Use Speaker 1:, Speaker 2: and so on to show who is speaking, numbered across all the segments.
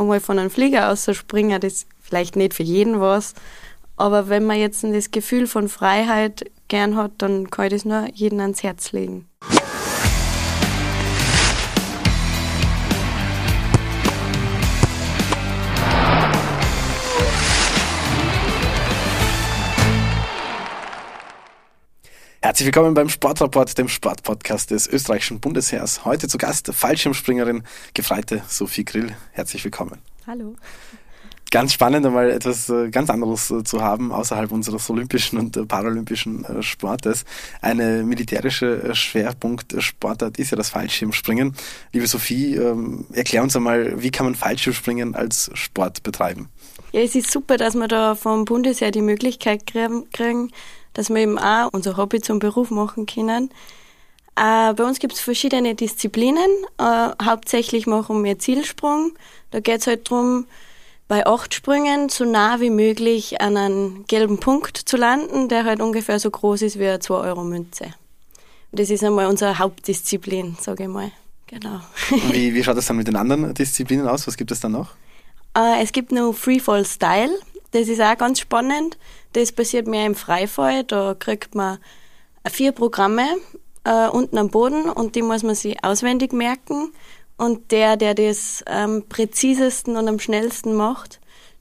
Speaker 1: einmal von einem Flieger aus springen, das ist vielleicht nicht für jeden was, aber wenn man jetzt das Gefühl von Freiheit gern hat, dann kann ich das nur jedem ans Herz legen.
Speaker 2: Herzlich willkommen beim Sportrapport, dem Sportpodcast des österreichischen Bundesheers. Heute zu Gast Fallschirmspringerin, Gefreite Sophie Grill. Herzlich willkommen.
Speaker 1: Hallo.
Speaker 2: Ganz spannend, einmal etwas äh, ganz anderes äh, zu haben, außerhalb unseres olympischen und äh, paralympischen Sportes. Eine militärische Schwerpunktsportart ist ja das Fallschirmspringen. Liebe Sophie, ähm, erklär uns einmal, wie kann man Fallschirmspringen als Sport betreiben?
Speaker 1: Ja, es ist super, dass wir da vom Bundesheer die Möglichkeit kriegen, dass wir eben auch unser Hobby zum Beruf machen können. Äh, bei uns gibt es verschiedene Disziplinen. Äh, hauptsächlich machen wir Zielsprung. Da geht es halt darum, bei acht Sprüngen so nah wie möglich an einen gelben Punkt zu landen, der halt ungefähr so groß ist wie eine 2-Euro-Münze. Das ist einmal unsere Hauptdisziplin, sage ich mal. Genau.
Speaker 2: Wie, wie schaut das dann mit den anderen Disziplinen aus? Was gibt es dann noch?
Speaker 1: Äh, es gibt noch Freefall Style. Das ist auch ganz spannend. Das passiert mehr im Freifall. Da kriegt man vier Programme äh, unten am Boden und die muss man sich auswendig merken. Und der, der das am präzisesten und am schnellsten macht,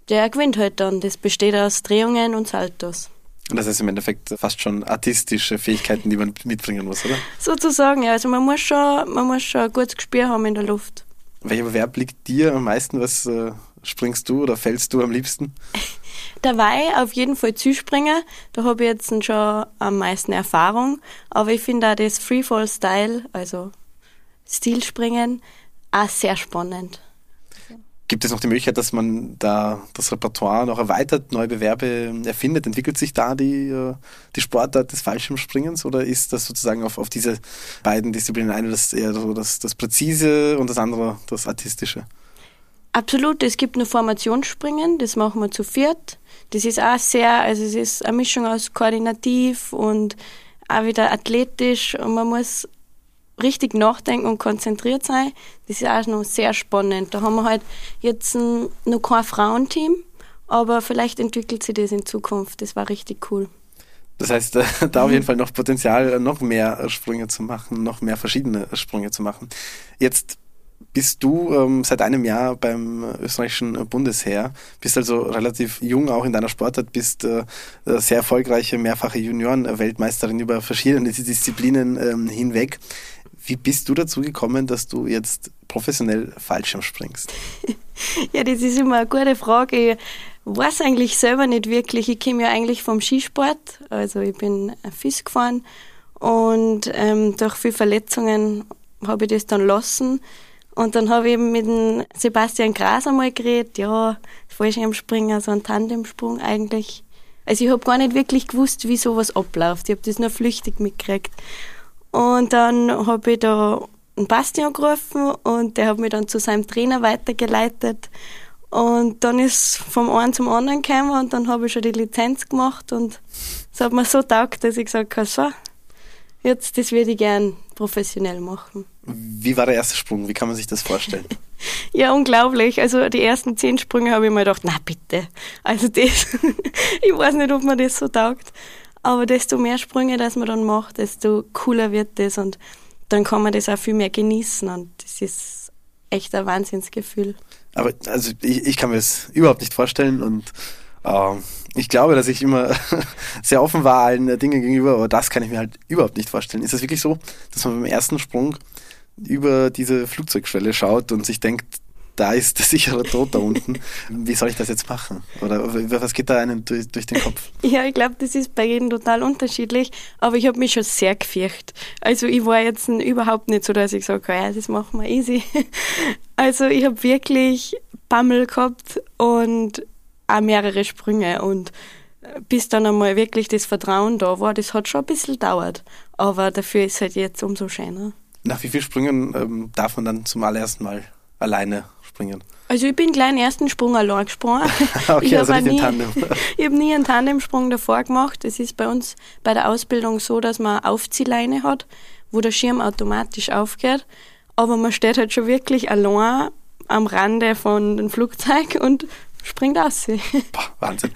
Speaker 1: der gewinnt halt dann. Das besteht aus Drehungen und Saltos.
Speaker 2: Und das heißt im Endeffekt fast schon artistische Fähigkeiten, die man mitbringen muss, oder?
Speaker 1: Sozusagen, ja. Also man muss schon, man muss schon ein gutes Gespür haben in der Luft.
Speaker 2: Welcher Bewerb liegt dir am meisten? Was äh, springst du oder fällst du am liebsten?
Speaker 1: Dabei auf jeden Fall Zuspringen. Da habe ich jetzt schon am meisten Erfahrung. Aber ich finde auch das Freefall-Style, also Stilspringen, auch sehr spannend.
Speaker 2: Gibt es noch die Möglichkeit, dass man da das Repertoire noch erweitert, neue Bewerbe erfindet? Entwickelt sich da die, äh, die Sportart des Fallschirmspringens oder ist das sozusagen auf, auf diese beiden Disziplinen eine das eher so das, das Präzise und das andere das Artistische?
Speaker 1: Absolut, es gibt nur Formationsspringen, das machen wir zu viert. Das ist auch sehr, also es ist eine Mischung aus koordinativ und auch wieder athletisch und man muss richtig nachdenken und konzentriert sein. Das ist auch noch sehr spannend. Da haben wir halt jetzt noch kein Frauenteam, aber vielleicht entwickelt sich das in Zukunft. Das war richtig cool.
Speaker 2: Das heißt, da auf jeden Fall noch Potenzial, noch mehr Sprünge zu machen, noch mehr verschiedene Sprünge zu machen. Jetzt bist du ähm, seit einem Jahr beim österreichischen Bundesheer, bist also relativ jung auch in deiner Sportart, bist äh, sehr erfolgreiche mehrfache Junioren-Weltmeisterin über verschiedene Disziplinen ähm, hinweg. Wie bist du dazu gekommen, dass du jetzt professionell Fallschirm springst?
Speaker 1: ja, das ist immer eine gute Frage. Ich weiß eigentlich selber nicht wirklich. Ich komme ja eigentlich vom Skisport. Also ich bin Fisch gefahren und ähm, durch viele Verletzungen habe ich das dann lassen. Und dann habe ich eben mit dem Sebastian Gras einmal geredet, ja, Fallschirmspringen, so ein Tandemsprung eigentlich. Also ich habe gar nicht wirklich gewusst, wie sowas abläuft. Ich habe das nur flüchtig mitgekriegt. Und dann habe ich da einen Bastian gerufen und der hat mich dann zu seinem Trainer weitergeleitet. Und dann ist vom einen zum anderen gekommen und dann habe ich schon die Lizenz gemacht und es hat mir so taugt, dass ich gesagt habe, so, jetzt, das würde ich gern professionell machen.
Speaker 2: Wie war der erste Sprung? Wie kann man sich das vorstellen?
Speaker 1: ja, unglaublich. Also die ersten zehn Sprünge habe ich mir gedacht, na bitte. Also das, ich weiß nicht, ob mir das so taugt. Aber desto mehr Sprünge, dass man dann macht, desto cooler wird das und dann kann man das auch viel mehr genießen und das ist echt ein Wahnsinnsgefühl.
Speaker 2: Aber also ich, ich kann mir das überhaupt nicht vorstellen und ich glaube, dass ich immer sehr offen war allen Dingen gegenüber, aber das kann ich mir halt überhaupt nicht vorstellen. Ist es wirklich so, dass man beim ersten Sprung über diese Flugzeugschwelle schaut und sich denkt, da ist der sichere Tod da unten. Wie soll ich das jetzt machen? Oder was geht da einem durch, durch den Kopf?
Speaker 1: Ja, ich glaube, das ist bei jedem total unterschiedlich, aber ich habe mich schon sehr gefürchtet. Also ich war jetzt überhaupt nicht so, dass ich sage, ja, das machen wir easy. Also ich habe wirklich Bammel gehabt und auch mehrere Sprünge und bis dann einmal wirklich das Vertrauen da war, das hat schon ein bisschen gedauert. Aber dafür ist es halt jetzt umso schöner.
Speaker 2: Nach wie vielen Sprüngen ähm, darf man dann zum allerersten Mal alleine springen?
Speaker 1: Also ich bin gleich den ersten Sprung allein gesprungen.
Speaker 2: okay, ich also nicht nie, Tandem.
Speaker 1: ich habe nie einen Tandemsprung davor gemacht. Es ist bei uns bei der Ausbildung so, dass man eine Aufziehleine hat, wo der Schirm automatisch aufgeht. Aber man steht halt schon wirklich allein am Rande von dem Flugzeug und springt aus.
Speaker 2: Boah, Wahnsinn.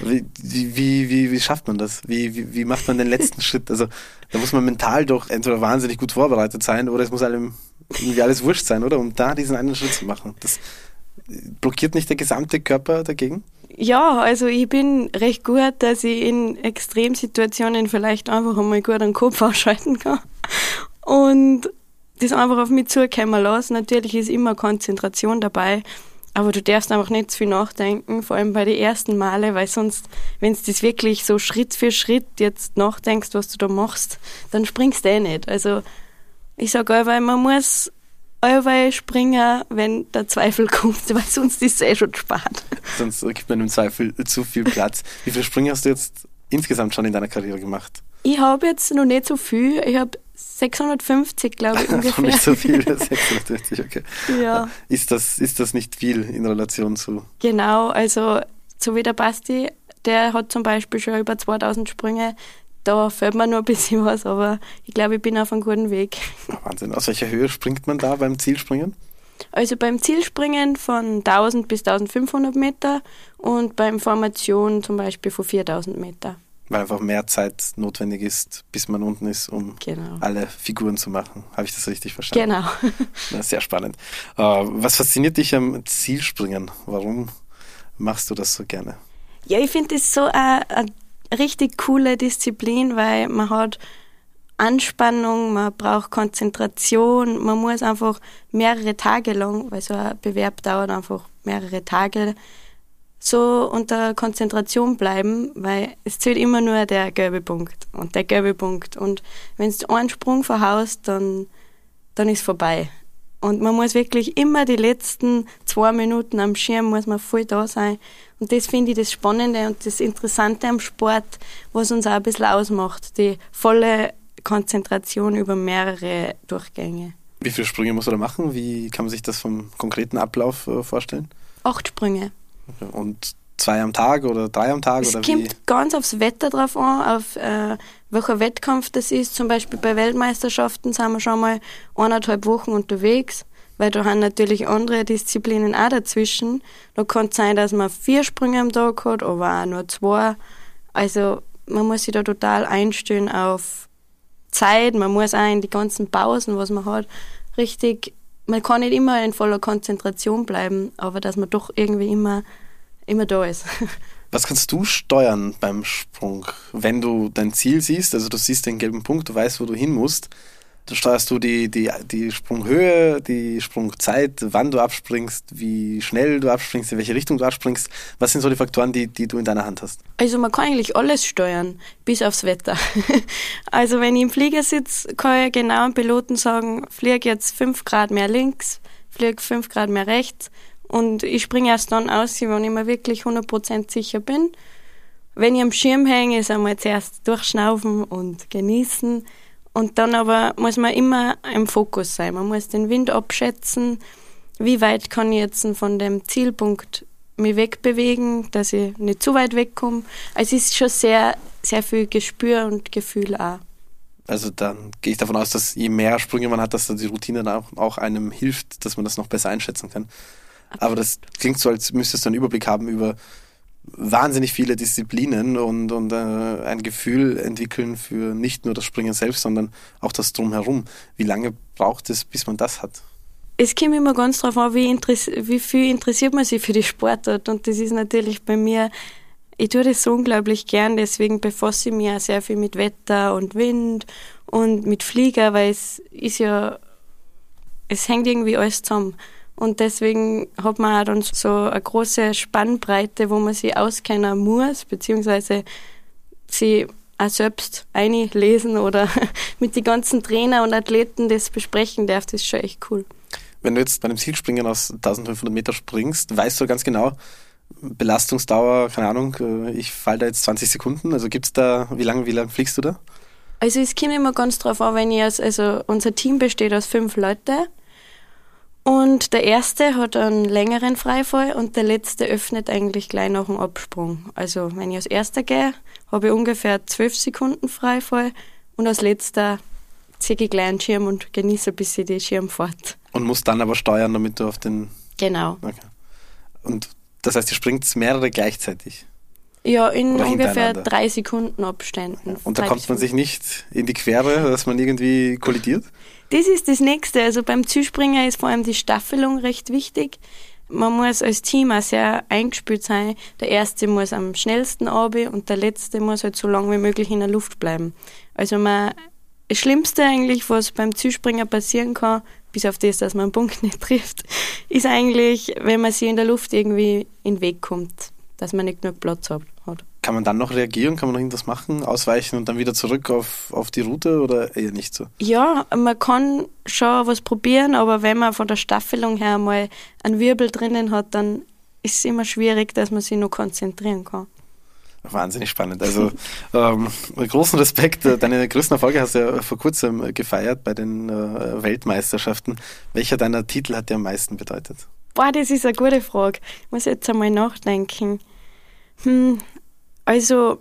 Speaker 2: Wie, wie, wie, wie schafft man das? Wie, wie, wie macht man den letzten Schritt? Also da muss man mental doch entweder wahnsinnig gut vorbereitet sein oder es muss einem irgendwie alles wurscht sein, oder? Um da diesen einen Schritt zu machen. Das blockiert nicht der gesamte Körper dagegen?
Speaker 1: Ja, also ich bin recht gut, dass ich in Extremsituationen vielleicht einfach einmal gut den Kopf ausschalten kann. Und das einfach auf mich zukommen lassen. Natürlich ist immer Konzentration dabei, aber du darfst einfach nicht zu viel nachdenken, vor allem bei den ersten Male, weil sonst, wenn du das wirklich so Schritt für Schritt jetzt nachdenkst, was du da machst, dann springst du eh nicht. Also ich sage einfach, man muss allweil springen, wenn der Zweifel kommt, weil sonst ist es eh schon spart.
Speaker 2: Sonst gibt man im Zweifel zu viel Platz. Wie viele Sprünge hast du jetzt insgesamt schon in deiner Karriere gemacht?
Speaker 1: Ich habe jetzt noch nicht so viel. Ich habe 650, glaube ich, ungefähr.
Speaker 2: nicht so viel, 650, okay.
Speaker 1: Ja.
Speaker 2: Ist das, ist das nicht viel in Relation zu?
Speaker 1: Genau, also so wie der Basti, der hat zum Beispiel schon über 2000 Sprünge. Da fällt mir nur ein bisschen was, aber ich glaube, ich bin auf einem guten Weg.
Speaker 2: Wahnsinn. Aus welcher Höhe springt man da beim Zielspringen?
Speaker 1: Also beim Zielspringen von 1000 bis 1500 Meter und beim Formation zum Beispiel von 4000 Meter.
Speaker 2: Weil einfach mehr Zeit notwendig ist, bis man unten ist, um
Speaker 1: genau.
Speaker 2: alle Figuren zu machen. Habe ich das richtig verstanden?
Speaker 1: Genau.
Speaker 2: Na, sehr spannend. Äh, was fasziniert dich am Zielspringen? Warum machst du das so gerne?
Speaker 1: Ja, ich finde das so eine, eine richtig coole Disziplin, weil man hat Anspannung, man braucht Konzentration, man muss einfach mehrere Tage lang, weil so ein Bewerb dauert einfach mehrere Tage, so unter Konzentration bleiben, weil es zählt immer nur der gelbe Punkt und der gelbe Punkt. Und wenn du einen Sprung verhaust, dann, dann ist vorbei. Und man muss wirklich immer die letzten zwei Minuten am Schirm muss man voll da sein. Und das finde ich das Spannende und das Interessante am Sport, was uns auch ein bisschen ausmacht. Die volle Konzentration über mehrere Durchgänge.
Speaker 2: Wie viele Sprünge muss er da machen? Wie kann man sich das vom konkreten Ablauf äh, vorstellen?
Speaker 1: Acht Sprünge.
Speaker 2: Und zwei am Tag oder drei am Tag?
Speaker 1: Es
Speaker 2: oder
Speaker 1: kommt
Speaker 2: wie?
Speaker 1: ganz aufs Wetter drauf an, auf äh, welcher Wettkampf das ist. Zum Beispiel bei Weltmeisterschaften sind wir schon mal eineinhalb Wochen unterwegs, weil da haben natürlich andere Disziplinen auch dazwischen. Da kann es sein, dass man vier Sprünge am Tag hat, aber auch nur zwei. Also man muss sich da total einstellen auf Zeit. Man muss auch in die ganzen Pausen, was man hat, richtig man kann nicht immer in voller Konzentration bleiben, aber dass man doch irgendwie immer, immer da ist.
Speaker 2: Was kannst du steuern beim Sprung, wenn du dein Ziel siehst? Also du siehst den gelben Punkt, du weißt, wo du hin musst. Steuerst du die, die, die Sprunghöhe, die Sprungzeit, wann du abspringst, wie schnell du abspringst, in welche Richtung du abspringst. Was sind so die Faktoren, die, die du in deiner Hand hast?
Speaker 1: Also man kann eigentlich alles steuern, bis aufs Wetter. also wenn ich im Flieger sitze, kann ich genau am Piloten sagen, flieg jetzt fünf Grad mehr links, flieg fünf Grad mehr rechts und ich springe erst dann aus, wenn ich mir wirklich 100% sicher bin. Wenn ich am Schirm hänge, ist einmal zuerst durchschnaufen und genießen und dann aber muss man immer im Fokus sein. Man muss den Wind abschätzen. Wie weit kann ich jetzt von dem Zielpunkt mich wegbewegen, dass ich nicht zu weit wegkomme. Also es ist schon sehr, sehr viel Gespür und Gefühl auch.
Speaker 2: Also dann gehe ich davon aus, dass je mehr Sprünge man hat, dass die Routine dann auch, auch einem hilft, dass man das noch besser einschätzen kann. Aber das klingt so, als müsstest du einen Überblick haben über wahnsinnig viele Disziplinen und, und äh, ein Gefühl entwickeln für nicht nur das Springen selbst, sondern auch das Drumherum. Wie lange braucht es, bis man das hat?
Speaker 1: Es kommt immer ganz darauf an, wie, wie viel interessiert man sich für die Sportart. Und das ist natürlich bei mir, ich tue das so unglaublich gern, deswegen befasse ich mich auch sehr viel mit Wetter und Wind und mit Flieger, weil es ist ja, es hängt irgendwie alles zusammen. Und deswegen hat man auch dann so eine große Spannbreite, wo man sich auskennen muss, beziehungsweise sie auch selbst einlesen oder mit den ganzen Trainer und Athleten das besprechen darf. Das ist schon echt cool.
Speaker 2: Wenn du jetzt bei einem Zielspringen aus 1500 Meter springst, weißt du ganz genau, Belastungsdauer, keine Ahnung, äh, ich falle da jetzt 20 Sekunden. Also gibt es da, wie lange, wie lange fliegst du da?
Speaker 1: Also es kommt immer ganz drauf an, wenn ich als, also unser Team besteht aus fünf Leuten und der erste hat einen längeren Freifall und der letzte öffnet eigentlich gleich nach dem Absprung. Also wenn ich als erster gehe, habe ich ungefähr zwölf Sekunden Freifall und als letzter ziehe ich gleich einen Schirm und genieße ein bisschen die Schirmfahrt.
Speaker 2: Und musst dann aber steuern, damit du auf den
Speaker 1: Genau.
Speaker 2: Okay. Und das heißt, ihr springt mehrere gleichzeitig?
Speaker 1: Ja, in
Speaker 2: Oder
Speaker 1: ungefähr drei Sekunden Abständen.
Speaker 2: Und da kommt man sich nicht in die Quere, dass man irgendwie kollidiert?
Speaker 1: Das ist das Nächste. Also beim Zuspringer ist vor allem die Staffelung recht wichtig. Man muss als Team auch sehr eingespielt sein. Der Erste muss am schnellsten runter und der Letzte muss halt so lange wie möglich in der Luft bleiben. Also man, das Schlimmste eigentlich, was beim Zuspringer passieren kann, bis auf das, dass man einen Punkt nicht trifft, ist eigentlich, wenn man sich in der Luft irgendwie in den Weg kommt, dass man nicht genug Platz hat.
Speaker 2: Kann man dann noch reagieren? Kann man noch irgendwas machen? Ausweichen und dann wieder zurück auf, auf die Route oder eher nicht so?
Speaker 1: Ja, man kann schon was probieren, aber wenn man von der Staffelung her mal einen Wirbel drinnen hat, dann ist es immer schwierig, dass man sich noch konzentrieren kann.
Speaker 2: Wahnsinnig spannend. Also ähm, großen Respekt. Deine größten Erfolge hast du ja vor kurzem gefeiert bei den äh, Weltmeisterschaften. Welcher deiner Titel hat dir am meisten bedeutet?
Speaker 1: Boah, das ist eine gute Frage. Ich muss jetzt einmal nachdenken. Hm, also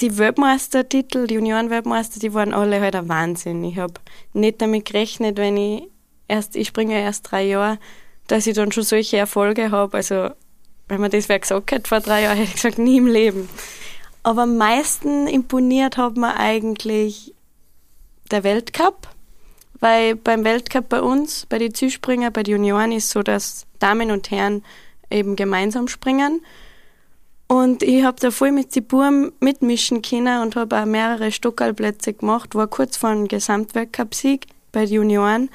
Speaker 1: die Weltmeistertitel, die Juniorenweltmeister, die waren alle halt ein Wahnsinn. Ich habe nicht damit gerechnet, wenn ich erst, ich springe ja erst drei Jahre, dass ich dann schon solche Erfolge habe. Also wenn man das wer gesagt hätte vor drei Jahren, hätte ich gesagt, nie im Leben. Aber am meisten imponiert hat mir eigentlich der Weltcup, weil beim Weltcup bei uns, bei den Zuspringer, bei den Junioren ist so, dass Damen und Herren eben gemeinsam springen. Und ich habe da voll mit den Buben mitmischen können und habe auch mehrere Stockerlplätze gemacht, war kurz vor einem Gesamtweltcup-Sieg bei den Junioren.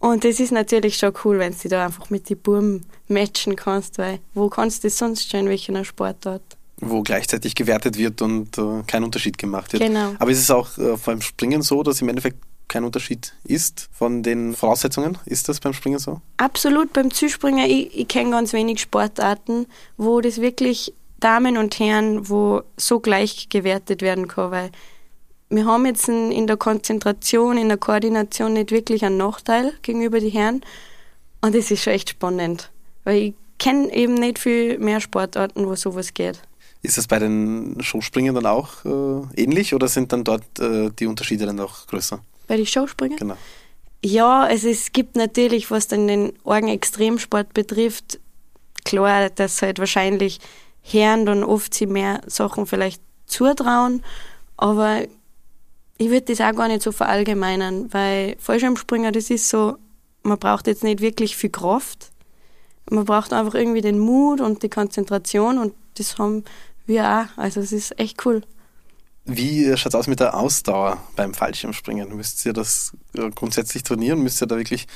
Speaker 1: Und das ist natürlich schon cool, wenn du da einfach mit den Buben matchen kannst, weil wo kannst du das sonst schon in welcher Sportart?
Speaker 2: Wo gleichzeitig gewertet wird und äh, kein Unterschied gemacht wird.
Speaker 1: Genau.
Speaker 2: Aber ist es auch äh, beim Springen so, dass im Endeffekt kein Unterschied ist von den Voraussetzungen? Ist das beim Springen so?
Speaker 1: Absolut, beim Zuspringer, ich, ich kenne ganz wenig Sportarten, wo das wirklich Damen und Herren, wo so gleich gewertet werden kann, weil wir haben jetzt in, der Konzentration, in der Koordination nicht wirklich einen Nachteil gegenüber den Herren und das ist schon echt spannend, weil ich kenne eben nicht viel mehr Sportarten, wo sowas geht.
Speaker 2: Ist das bei den Showspringen dann auch äh, ähnlich oder sind dann dort äh, die Unterschiede dann auch größer?
Speaker 1: Bei den Showspringen?
Speaker 2: Genau.
Speaker 1: Ja, also es gibt natürlich, was dann den Orgen Extremsport betrifft, klar, dass halt wahrscheinlich Herren dann oft sich mehr Sachen vielleicht zutrauen, aber ich würde das auch gar nicht so verallgemeinern, weil Fallschirmspringer, das ist so, man braucht jetzt nicht wirklich viel Kraft, man braucht einfach irgendwie den Mut und die Konzentration und das haben wir auch, also es ist echt cool.
Speaker 2: Wie schaut es aus mit der Ausdauer beim Fallschirmspringen? Müsst ihr das äh, grundsätzlich trainieren? Müsst ihr da wirklich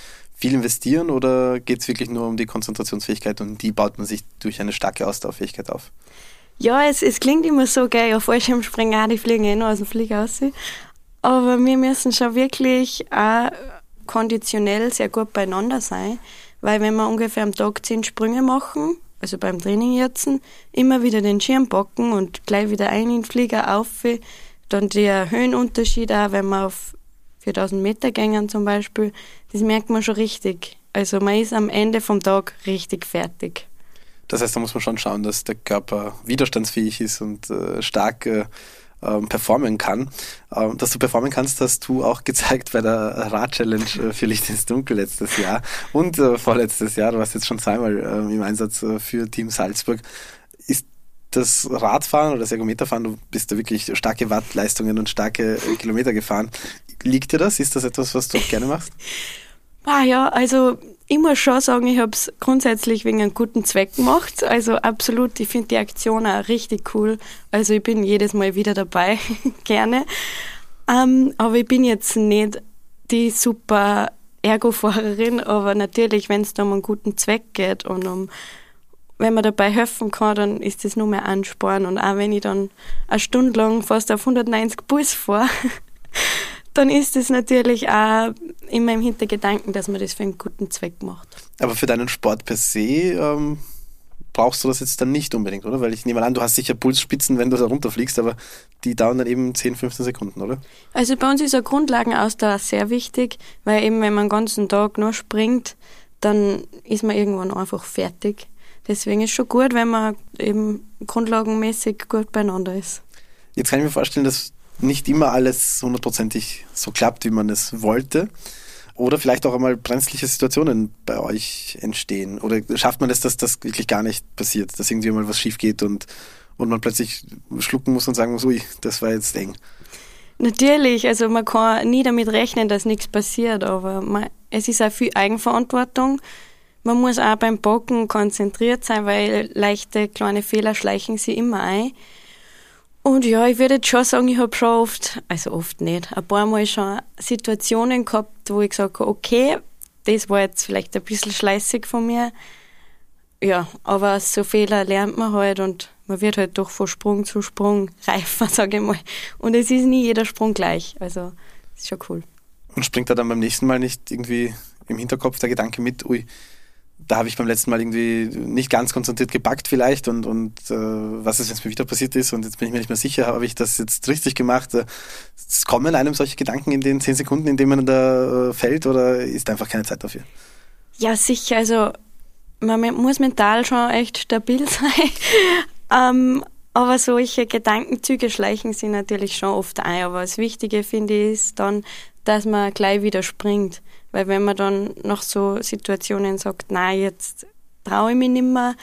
Speaker 2: viel investieren oder geht es wirklich nur um die Konzentrationsfähigkeit und die baut man sich durch eine starke Ausdauerfähigkeit auf?
Speaker 1: Ja, es, es klingt immer so geil, ja, Fallschirmspringer, auch, die fliegen eh nur aus dem Flieger raus. Aber wir müssen schon wirklich auch konditionell sehr gut beieinander sein, weil wenn wir ungefähr am Tag zehn Sprünge machen, also beim Training jetzt, immer wieder den Schirm packen und gleich wieder ein in den Flieger auf, dann der Höhenunterschied auch, wenn wir auf 4000 Meter gängen zum Beispiel, das merkt man schon richtig. Also man ist am Ende vom Tag richtig fertig.
Speaker 2: Das heißt, da muss man schon schauen, dass der Körper widerstandsfähig ist und äh, stark äh, ähm, performen kann. Ähm, dass du performen kannst, hast du auch gezeigt bei der Rad-Challenge äh, für Licht ins Dunkel letztes Jahr und äh, vorletztes Jahr. Du warst jetzt schon zweimal äh, im Einsatz äh, für Team Salzburg. Ist das Radfahren oder das Ergometerfahren, du bist da wirklich starke Wattleistungen und starke äh, Kilometer gefahren. Liegt dir das? Ist das etwas, was du auch gerne machst?
Speaker 1: Ah ja, also ich muss schon sagen, ich habe es grundsätzlich wegen einem guten Zweck gemacht. Also absolut, ich finde die Aktion auch richtig cool. Also ich bin jedes Mal wieder dabei, gerne. Ähm, aber ich bin jetzt nicht die super Ergo-Fahrerin, aber natürlich, wenn es um einen guten Zweck geht und um wenn man dabei helfen kann, dann ist das nur mehr Ansporn. Und auch wenn ich dann eine Stunde lang fast auf 190 Bus fahre, dann ist es natürlich auch in meinem Hintergedanken, dass man das für einen guten Zweck macht.
Speaker 2: Aber für deinen Sport per se ähm, brauchst du das jetzt dann nicht unbedingt, oder? Weil ich nehme an, du hast sicher Pulsspitzen, wenn du da runterfliegst, aber die dauern dann eben 10, 15 Sekunden, oder?
Speaker 1: Also bei uns ist eine Grundlagenausdauer sehr wichtig, weil eben wenn man den ganzen Tag nur springt, dann ist man irgendwann einfach fertig. Deswegen ist schon gut, wenn man eben grundlagenmäßig gut beieinander ist.
Speaker 2: Jetzt kann ich mir vorstellen, dass nicht immer alles hundertprozentig so klappt, wie man es wollte. Oder vielleicht auch einmal brenzliche Situationen bei euch entstehen? Oder schafft man es, dass das wirklich gar nicht passiert, dass irgendwie mal was schief geht und, und man plötzlich schlucken muss und sagen muss, ui, das war jetzt eng?
Speaker 1: Natürlich, also man kann nie damit rechnen, dass nichts passiert, aber man, es ist auch viel Eigenverantwortung. Man muss auch beim Bocken konzentriert sein, weil leichte kleine Fehler schleichen sie immer ein. Und ja, ich würde jetzt schon sagen, ich habe schon oft, also oft nicht, ein paar Mal schon Situationen gehabt, wo ich gesagt habe, okay, das war jetzt vielleicht ein bisschen schleißig von mir. Ja, aber so Fehler lernt man halt und man wird halt doch von Sprung zu Sprung reifer, sage ich mal. Und es ist nie jeder Sprung gleich. Also, ist schon cool.
Speaker 2: Und springt da dann beim nächsten Mal nicht irgendwie im Hinterkopf der Gedanke mit, ui, da habe ich beim letzten Mal irgendwie nicht ganz konzentriert gepackt vielleicht und, und äh, was ist, wenn es mir wieder passiert ist und jetzt bin ich mir nicht mehr sicher, habe ich das jetzt richtig gemacht? Äh, es kommen einem solche Gedanken in den zehn Sekunden, in denen man da äh, fällt oder ist einfach keine Zeit dafür?
Speaker 1: Ja, sicher. Also man muss mental schon echt stabil sein. ähm, aber solche Gedankenzüge schleichen sich natürlich schon oft ein. Aber das Wichtige finde ich ist dann, dass man gleich wieder springt. Weil wenn man dann nach so Situationen sagt, nein, jetzt traue ich mich nicht mehr,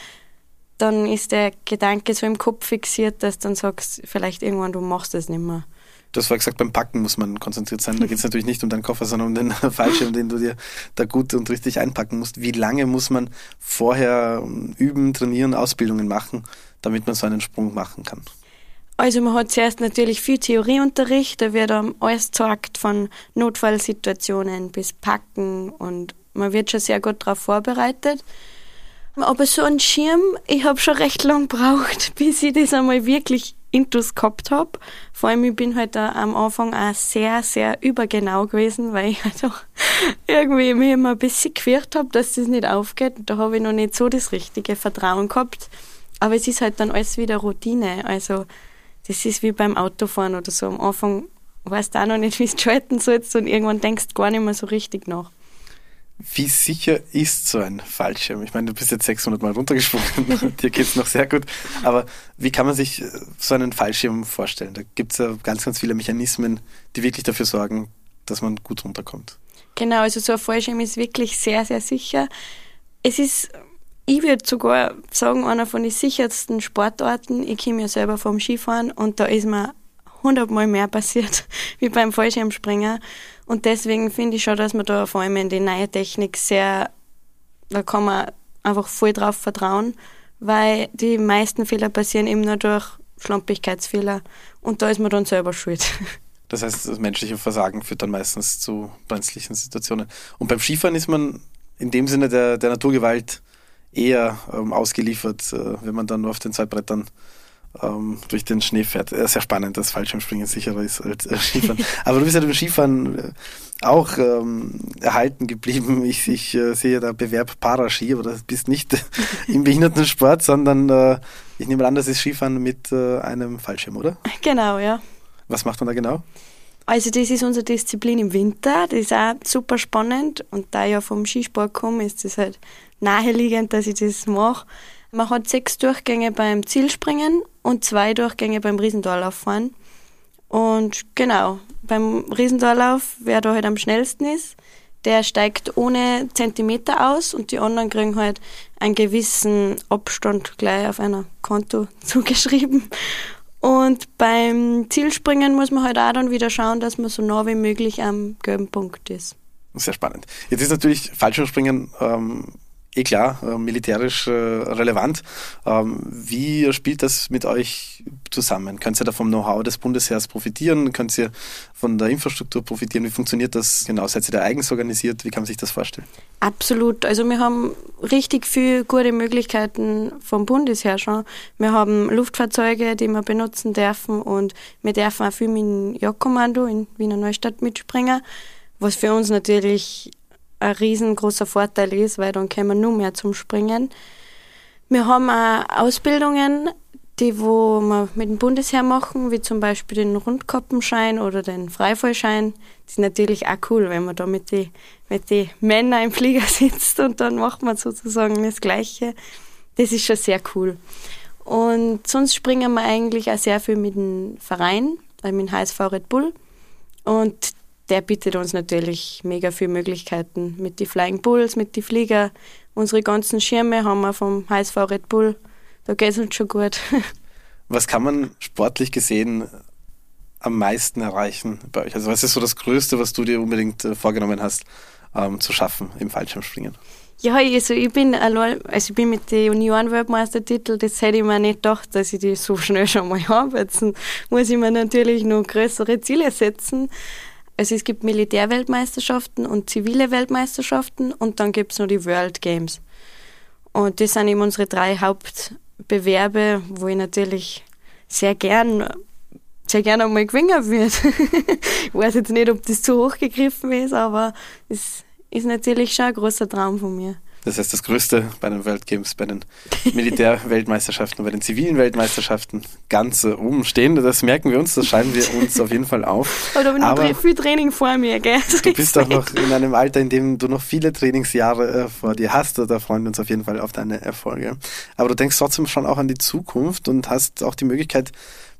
Speaker 1: dann ist der Gedanke so im Kopf fixiert, dass du dann sagst, vielleicht irgendwann du machst es nicht mehr.
Speaker 2: Du hast vorher gesagt, beim Packen muss man konzentriert sein. Da geht es natürlich nicht um deinen Koffer, sondern um den Fallschirm, den du dir da gut und richtig einpacken musst. Wie lange muss man vorher üben, trainieren, Ausbildungen machen, damit man so einen Sprung machen kann?
Speaker 1: Also man hat zuerst natürlich viel Theorieunterricht, da wird einem alles gezeigt von Notfallsituationen bis Packen und man wird schon sehr gut darauf vorbereitet. Aber so ein Schirm, ich habe schon recht lang gebraucht, bis ich das einmal wirklich intus gehabt habe. Vor allem, ich bin halt am Anfang auch sehr, sehr übergenau gewesen, weil ich halt auch irgendwie mich immer ein bisschen gefürchtet habe, dass das nicht aufgeht. Da habe ich noch nicht so das richtige Vertrauen gehabt. Aber es ist halt dann alles wieder Routine. Also das ist wie beim Autofahren oder so. Am Anfang weißt du auch noch nicht, wie du schalten sollst und irgendwann denkst du gar nicht mehr so richtig nach.
Speaker 2: Wie sicher ist so ein Fallschirm? Ich meine, du bist jetzt 600 Mal runtergesprungen, dir geht es noch sehr gut. Aber wie kann man sich äh, so einen Fallschirm vorstellen? Da gibt es ja ganz, ganz viele Mechanismen, die wirklich dafür sorgen, dass man gut runterkommt.
Speaker 1: Genau, also so ein Fallschirm ist wirklich sehr, sehr sicher. Es ist ich würde sogar sagen, einer von den sichersten Sportarten. Ich komme ja selber vom Skifahren und da ist mir hundertmal mehr passiert wie beim Fallschirmspringen. Und deswegen finde ich schon, dass man da vor allem in die neue Technik sehr, da kann man einfach voll drauf vertrauen, weil die meisten Fehler passieren eben nur durch Schlampigkeitsfehler und da ist man dann selber schuld.
Speaker 2: Das heißt, das menschliche Versagen führt dann meistens zu brenzlichen Situationen. Und beim Skifahren ist man in dem Sinne der, der Naturgewalt eher ähm, ausgeliefert, äh, wenn man dann nur auf den zwei Brettern ähm, durch den Schnee fährt. Äh, sehr spannend, dass Fallschirmspringen sicherer ist als äh, Skifahren. Aber du bist ja dem Skifahren äh, auch ähm, erhalten geblieben. Ich, ich äh, sehe da Bewerb Paraski, aber das bist nicht im Behindertensport, sondern äh, ich nehme an, das ist Skifahren mit einem Fallschirm, oder?
Speaker 1: Genau, ja.
Speaker 2: Was macht man da genau?
Speaker 1: Also das ist unsere Disziplin im Winter, das ist auch super spannend und da ich ja vom Skisport komme, ist das halt naheliegend, dass ich das mache. Man hat sechs Durchgänge beim Zielspringen und zwei Durchgänge beim Riesendorlauffahren. Und genau, beim Riesendorlauf, wer da halt am schnellsten ist, der steigt ohne Zentimeter aus und die anderen kriegen halt einen gewissen Abstand gleich auf einer Konto zugeschrieben. Und beim Zielspringen muss man halt auch dann wieder schauen, dass man so nah wie möglich am gelben Punkt ist.
Speaker 2: Sehr spannend. Jetzt ist natürlich Fallschirmspringen ähm, eh klar, äh, militärisch äh, relevant. Ähm, wie spielt das mit euch zusammen? Könnt ihr da vom Know-how des Bundesheers profitieren? Könnt ihr von der Infrastruktur profitieren? Wie funktioniert das genau? Seid ihr da eigens organisiert? Wie kann man sich das vorstellen?
Speaker 1: Absolut. Also wir haben richtig viele gute Möglichkeiten vom Bundesheer schon. Wir haben Luftfahrzeuge, die wir benutzen dürfen und wir dürfen auch viel mit dem Jagdkommando in Wiener Neustadt mitspringen, was für uns natürlich ein riesengroßer Vorteil ist, weil dann können wir nur mehr zum Springen. Wir haben auch Ausbildungen, die wo wir mit dem Bundesheer machen, wie zum Beispiel den Rundkoppenschein oder den Freifallschein. Das ist natürlich auch cool, wenn man da mit den mit die Männern im Flieger sitzt und dann macht man sozusagen das Gleiche. Das ist schon sehr cool. Und sonst springen wir eigentlich auch sehr viel mit dem Verein, also mit dem HSV Red Bull. Und der bietet uns natürlich mega viele Möglichkeiten mit den Flying Bulls, mit den Flieger. Unsere ganzen Schirme haben wir vom HSV Red Bull. Da geht es uns schon gut.
Speaker 2: Was kann man sportlich gesehen am meisten erreichen bei euch? Also was ist so das Größte, was du dir unbedingt äh, vorgenommen hast, ähm, zu schaffen im Fallschirmspringen?
Speaker 1: Ja, also ich bin allein, also ich bin mit den Junioren-Weltmeistertitel, das hätte ich mir nicht gedacht, dass ich die so schnell schon mal habe. Jetzt muss ich mir natürlich noch größere Ziele setzen. Also es gibt Militärweltmeisterschaften und zivile Weltmeisterschaften und dann gibt es noch die World Games. Und das sind eben unsere drei Hauptbewerbe, wo ich natürlich sehr gern sehr gerne einmal gewinnen würde. ich weiß jetzt nicht, ob das zu hoch gegriffen ist, aber es ist natürlich schon ein großer Traum von mir.
Speaker 2: Das heißt, das Größte bei den World Games, bei den Militärweltmeisterschaften, bei den zivilen Weltmeisterschaften ganz oben stehen. Das merken wir uns, das schreiben wir uns auf jeden Fall auf.
Speaker 1: Aber da bin Aber viel Training vor mir, gell?
Speaker 2: du bist auch noch in einem Alter, in dem du noch viele Trainingsjahre äh, vor dir hast. Da freuen wir uns auf jeden Fall auf deine Erfolge. Aber du denkst trotzdem schon auch an die Zukunft und hast auch die Möglichkeit,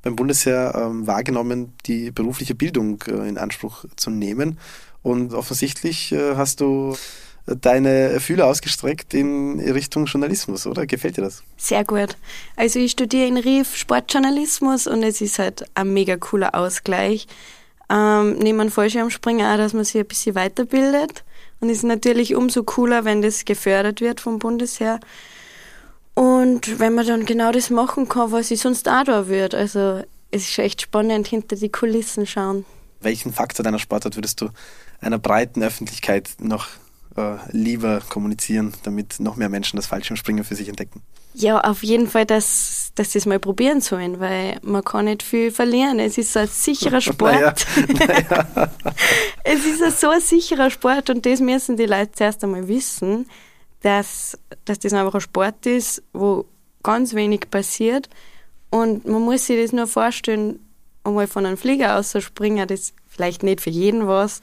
Speaker 2: beim Bundesheer ähm, wahrgenommen, die berufliche Bildung äh, in Anspruch zu nehmen. Und offensichtlich äh, hast du deine Fühler ausgestreckt in Richtung Journalismus, oder? Gefällt dir das?
Speaker 1: Sehr gut. Also ich studiere in Rief Sportjournalismus und es ist halt ein mega cooler Ausgleich. Ähm, neben einem Fallschirmspringen auch, dass man sich ein bisschen weiterbildet. Und es ist natürlich umso cooler, wenn das gefördert wird vom Bundesheer. Und wenn man dann genau das machen kann, was ich sonst auch da würde. Also es ist echt spannend, hinter die Kulissen schauen.
Speaker 2: Welchen Faktor deiner Sportart würdest du einer breiten Öffentlichkeit noch äh, lieber kommunizieren, damit noch mehr Menschen das Fallschirmspringen für sich entdecken?
Speaker 1: Ja, auf jeden Fall, dass, dass sie es mal probieren sollen, weil man kann nicht viel verlieren. Es ist ein sicherer Sport. naja, naja. es ist ein so ein sicherer Sport und das müssen die Leute zuerst einmal wissen, dass, dass das einfach ein Sport ist, wo ganz wenig passiert und man muss sich das nur vorstellen, einmal von einem Flieger aus zu springen, das ist vielleicht nicht für jeden was,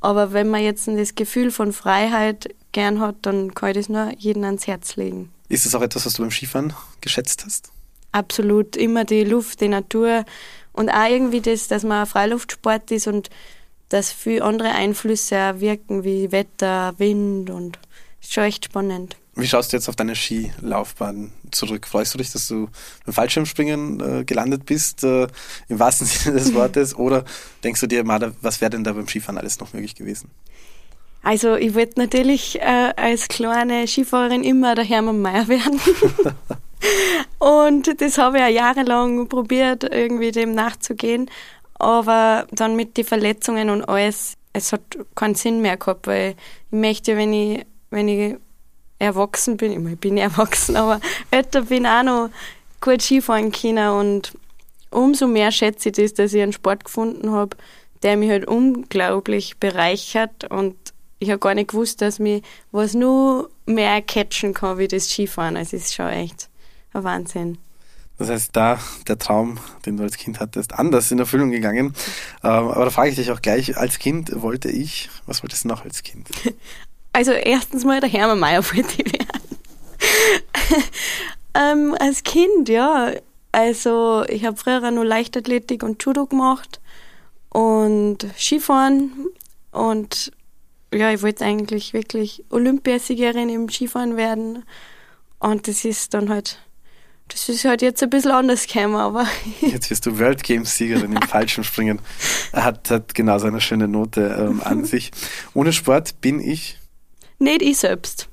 Speaker 1: aber wenn man jetzt das Gefühl von Freiheit gern hat, dann kann ich das nur jedem ans Herz legen.
Speaker 2: Ist das auch etwas, was du beim Skifahren geschätzt hast?
Speaker 1: Absolut. Immer die Luft, die Natur und auch irgendwie das, dass man Freiluftsport ist und dass viele andere Einflüsse wirken, wie Wetter, Wind und ist schon echt spannend.
Speaker 2: Wie schaust du jetzt auf deine Skilaufbahn zurück? Freust du dich, dass du beim Fallschirmspringen äh, gelandet bist, äh, im wahrsten Sinne des Wortes? Oder denkst du dir, Marder, was wäre denn da beim Skifahren alles noch möglich gewesen?
Speaker 1: Also ich wollte natürlich äh, als kleine Skifahrerin immer der Hermann Mayer werden. Und das habe ich ja jahrelang probiert, irgendwie dem nachzugehen. Aber dann mit den Verletzungen und alles, es hat keinen Sinn mehr gehabt, weil ich möchte, wenn ich, wenn ich erwachsen bin, ich bin erwachsen, aber älter bin auch noch gut Skifahren können und umso mehr schätze ich das, dass ich einen Sport gefunden habe, der mich halt unglaublich bereichert und ich habe gar nicht gewusst, dass mich was nur mehr catchen kann wie das Skifahren. Also es ist schon echt ein Wahnsinn.
Speaker 2: Das heißt, da der Traum, den du als Kind hattest, anders in Erfüllung gegangen. Ähm, aber da frage ich dich auch gleich, als Kind wollte ich, was wolltest du noch als Kind?
Speaker 1: Also erstens mal der Hermann Mayer wollte ich werden. ähm, als Kind, ja. Also ich habe früher nur Leichtathletik und Judo gemacht und Skifahren und ja, ich wollte eigentlich wirklich Olympiasiegerin im Skifahren werden und das ist dann halt das ist halt jetzt ein bisschen anders gekommen, aber.
Speaker 2: Jetzt wirst du World Games Siegerin im Fallschirmspringen. Hat, hat genau so eine schöne Note ähm, an sich. Ohne Sport bin ich
Speaker 1: nicht ich selbst.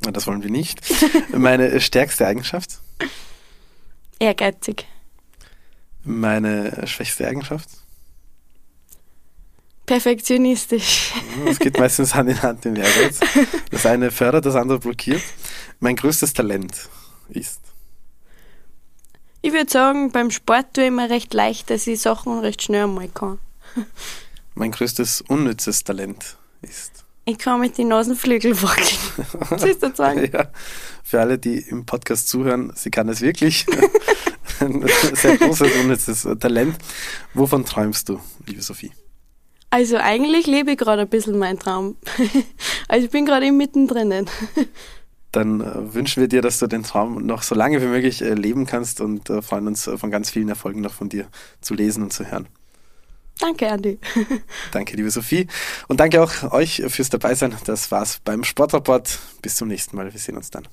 Speaker 2: Das wollen wir nicht. Meine stärkste Eigenschaft?
Speaker 1: Ehrgeizig.
Speaker 2: Meine schwächste Eigenschaft?
Speaker 1: Perfektionistisch.
Speaker 2: Das geht meistens Hand in Hand im Ehrgeiz. Das eine fördert, das andere blockiert. Mein größtes Talent ist?
Speaker 1: Ich würde sagen, beim Sport tue ich mir recht leicht, dass ich Sachen recht schnell einmal kann.
Speaker 2: Mein größtes unnützes Talent ist?
Speaker 1: Ich kann mit den Nasenflügeln wackeln. Siehst du sagen?
Speaker 2: Ja, für alle, die im Podcast zuhören, sie kann es wirklich. Sehr großes, unnützes Talent. Wovon träumst du, liebe Sophie?
Speaker 1: Also eigentlich lebe ich gerade ein bisschen meinen Traum. Also ich bin gerade mittendrin.
Speaker 2: Dann äh, wünschen wir dir, dass du den Traum noch so lange wie möglich äh, leben kannst und äh, freuen uns von ganz vielen Erfolgen noch von dir zu lesen und zu hören.
Speaker 1: Danke, Andi.
Speaker 2: danke, liebe Sophie. Und danke auch euch fürs Dabeisein. Das war's beim Sportrapport. Bis zum nächsten Mal. Wir sehen uns dann.